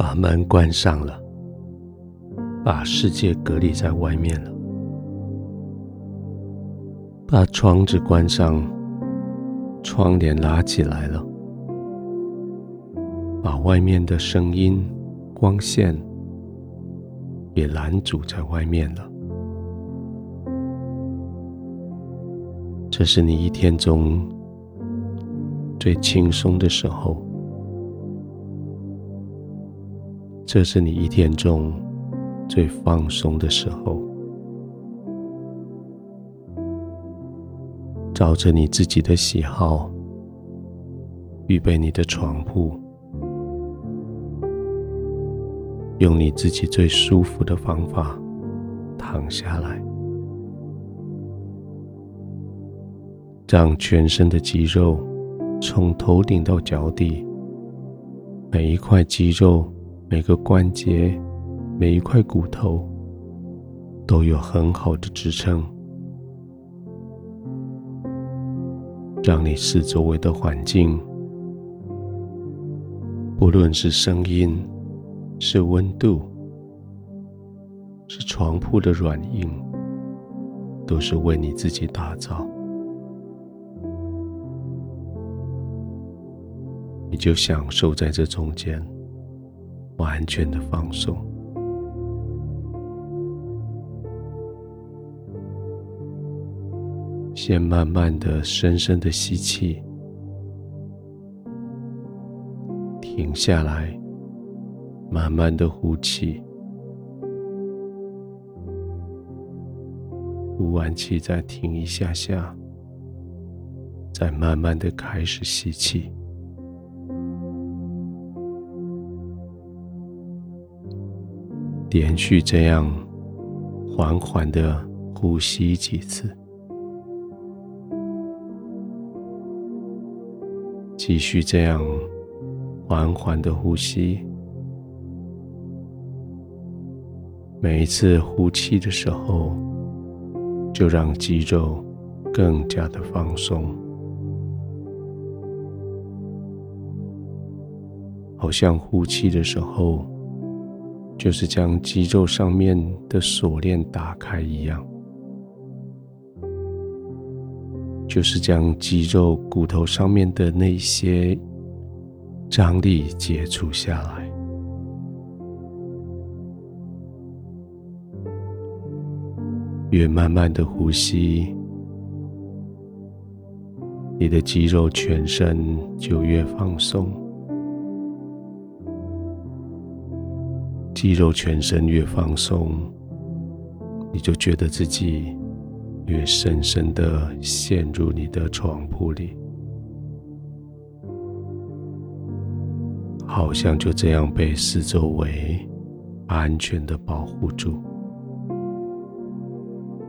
把门关上了，把世界隔离在外面了，把窗子关上，窗帘拉起来了，把外面的声音、光线也拦阻在外面了。这是你一天中最轻松的时候。这是你一天中最放松的时候，照着你自己的喜好，预备你的床铺，用你自己最舒服的方法躺下来，让全身的肌肉从头顶到脚底，每一块肌肉。每个关节，每一块骨头都有很好的支撑，让你四周围的环境，不论是声音、是温度、是床铺的软硬，都是为你自己打造。你就享受在这中间。完全的放松，先慢慢的、深深的吸气，停下来，慢慢的呼气，呼完气再停一下下，再慢慢的开始吸气。连续这样缓缓的呼吸几次，继续这样缓缓的呼吸。每一次呼气的时候，就让肌肉更加的放松，好像呼气的时候。就是将肌肉上面的锁链打开一样，就是将肌肉骨头上面的那些张力解除下来。越慢慢的呼吸，你的肌肉全身就越放松。肌肉全身越放松，你就觉得自己越深深的陷入你的床铺里，好像就这样被四周围安全的保护住，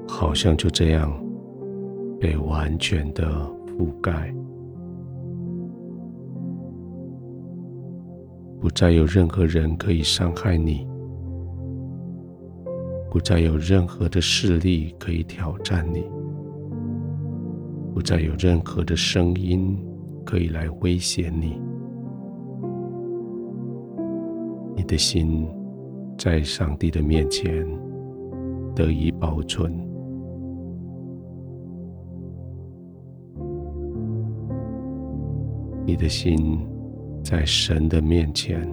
好像就这样被完全的覆盖。不再有任何人可以伤害你，不再有任何的势力可以挑战你，不再有任何的声音可以来威胁你。你的心在上帝的面前得以保存，你的心。在神的面前，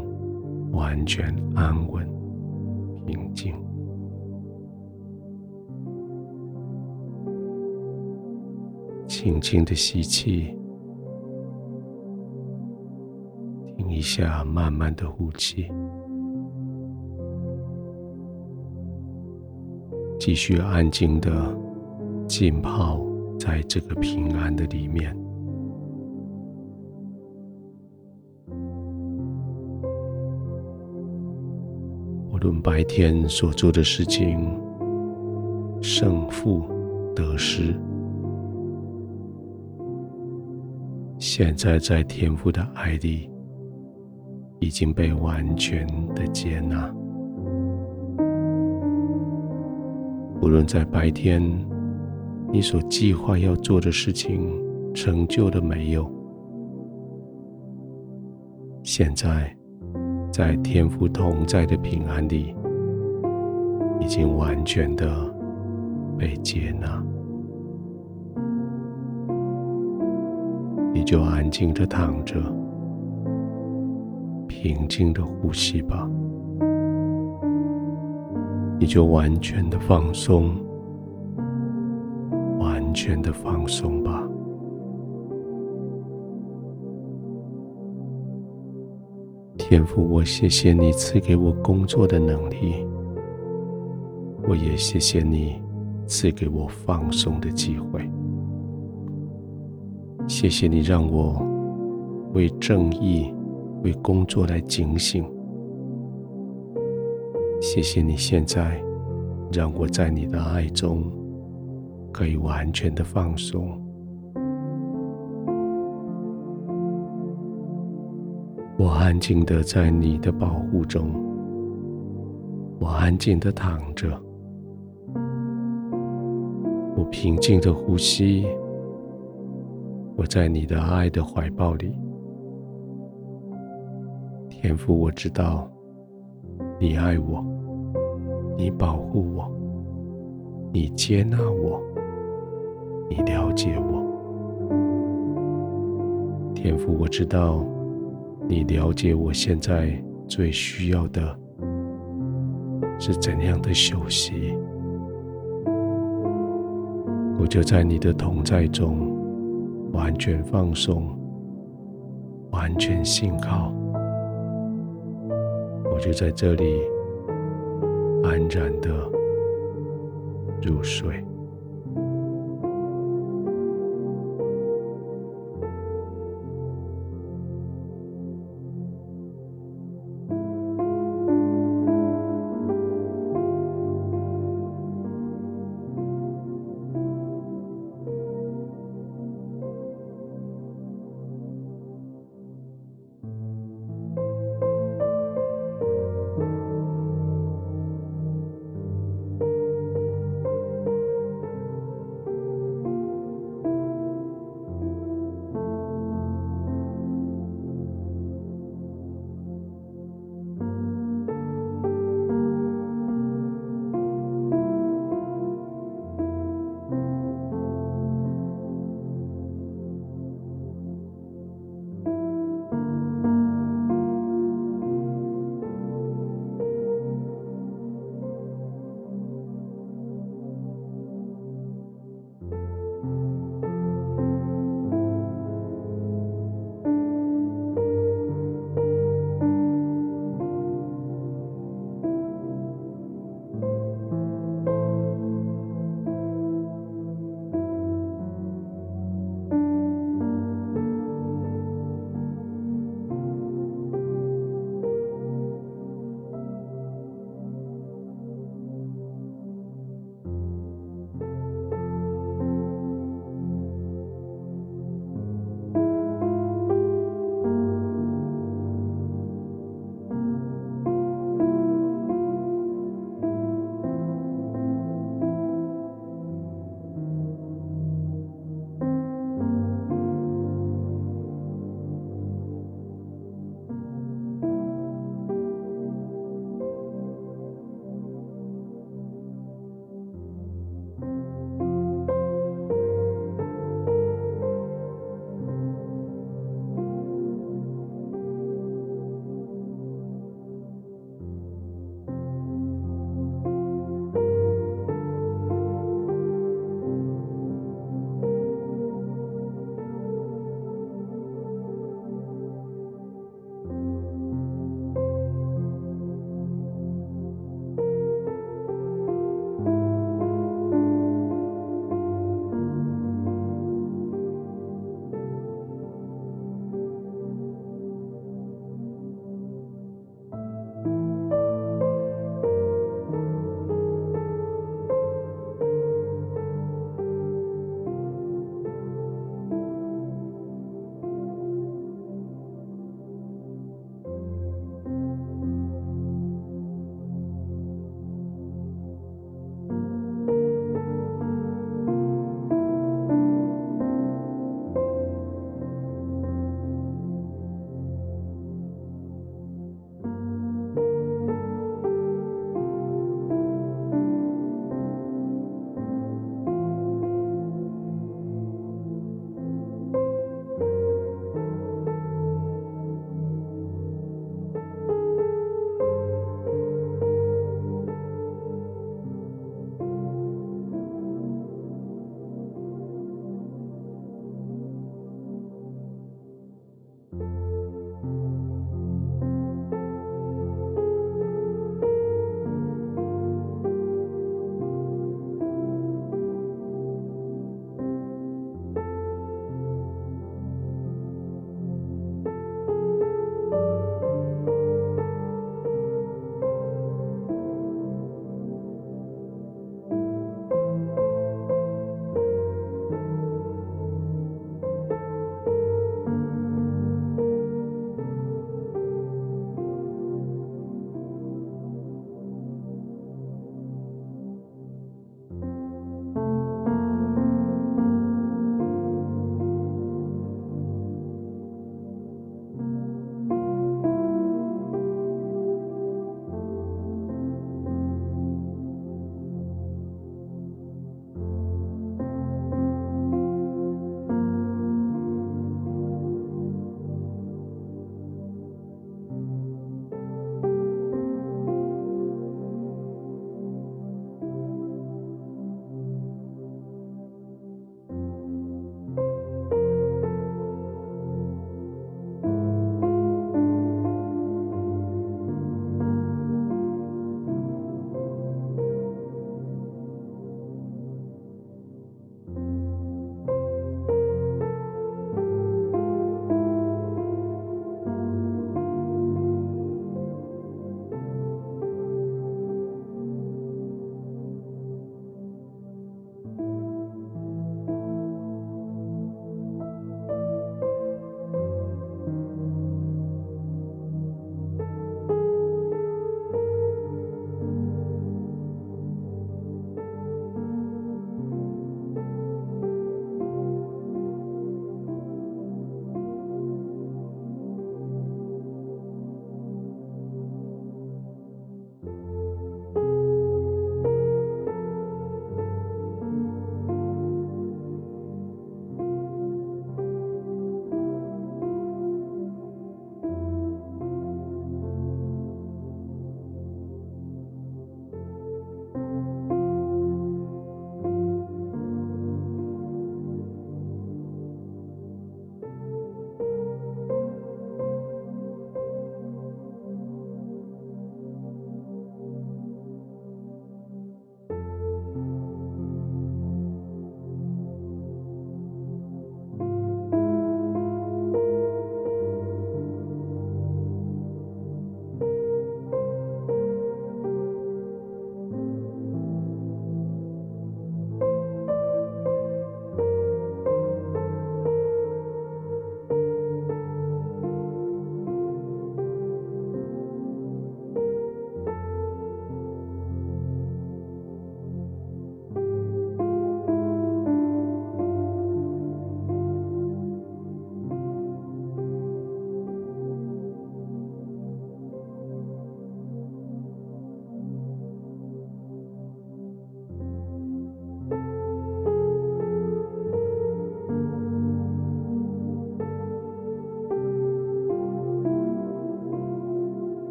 完全安稳、平静。轻轻的吸气，听一下，慢慢的呼气，继续安静的浸泡在这个平安的里面。论白天所做的事情，胜负得失，现在在天父的爱里已经被完全的接纳。无论在白天你所计划要做的事情成就了没有，现在。在天父同在的平安里，已经完全的被接纳。你就安静的躺着，平静的呼吸吧。你就完全的放松，完全的放松吧。天父，我谢谢你赐给我工作的能力，我也谢谢你赐给我放松的机会。谢谢你让我为正义、为工作来警醒。谢谢你现在让我在你的爱中可以完全的放松。我安静的在你的保护中，我安静的躺着，我平静的呼吸，我在你的爱的怀抱里。天父，我知道。你爱我，你保护我，你接纳我，你了解我。天父，我知道你了解我现在最需要的是怎样的休息。我就在你的同在中完全放松，完全信靠。我就在这里安然的入睡。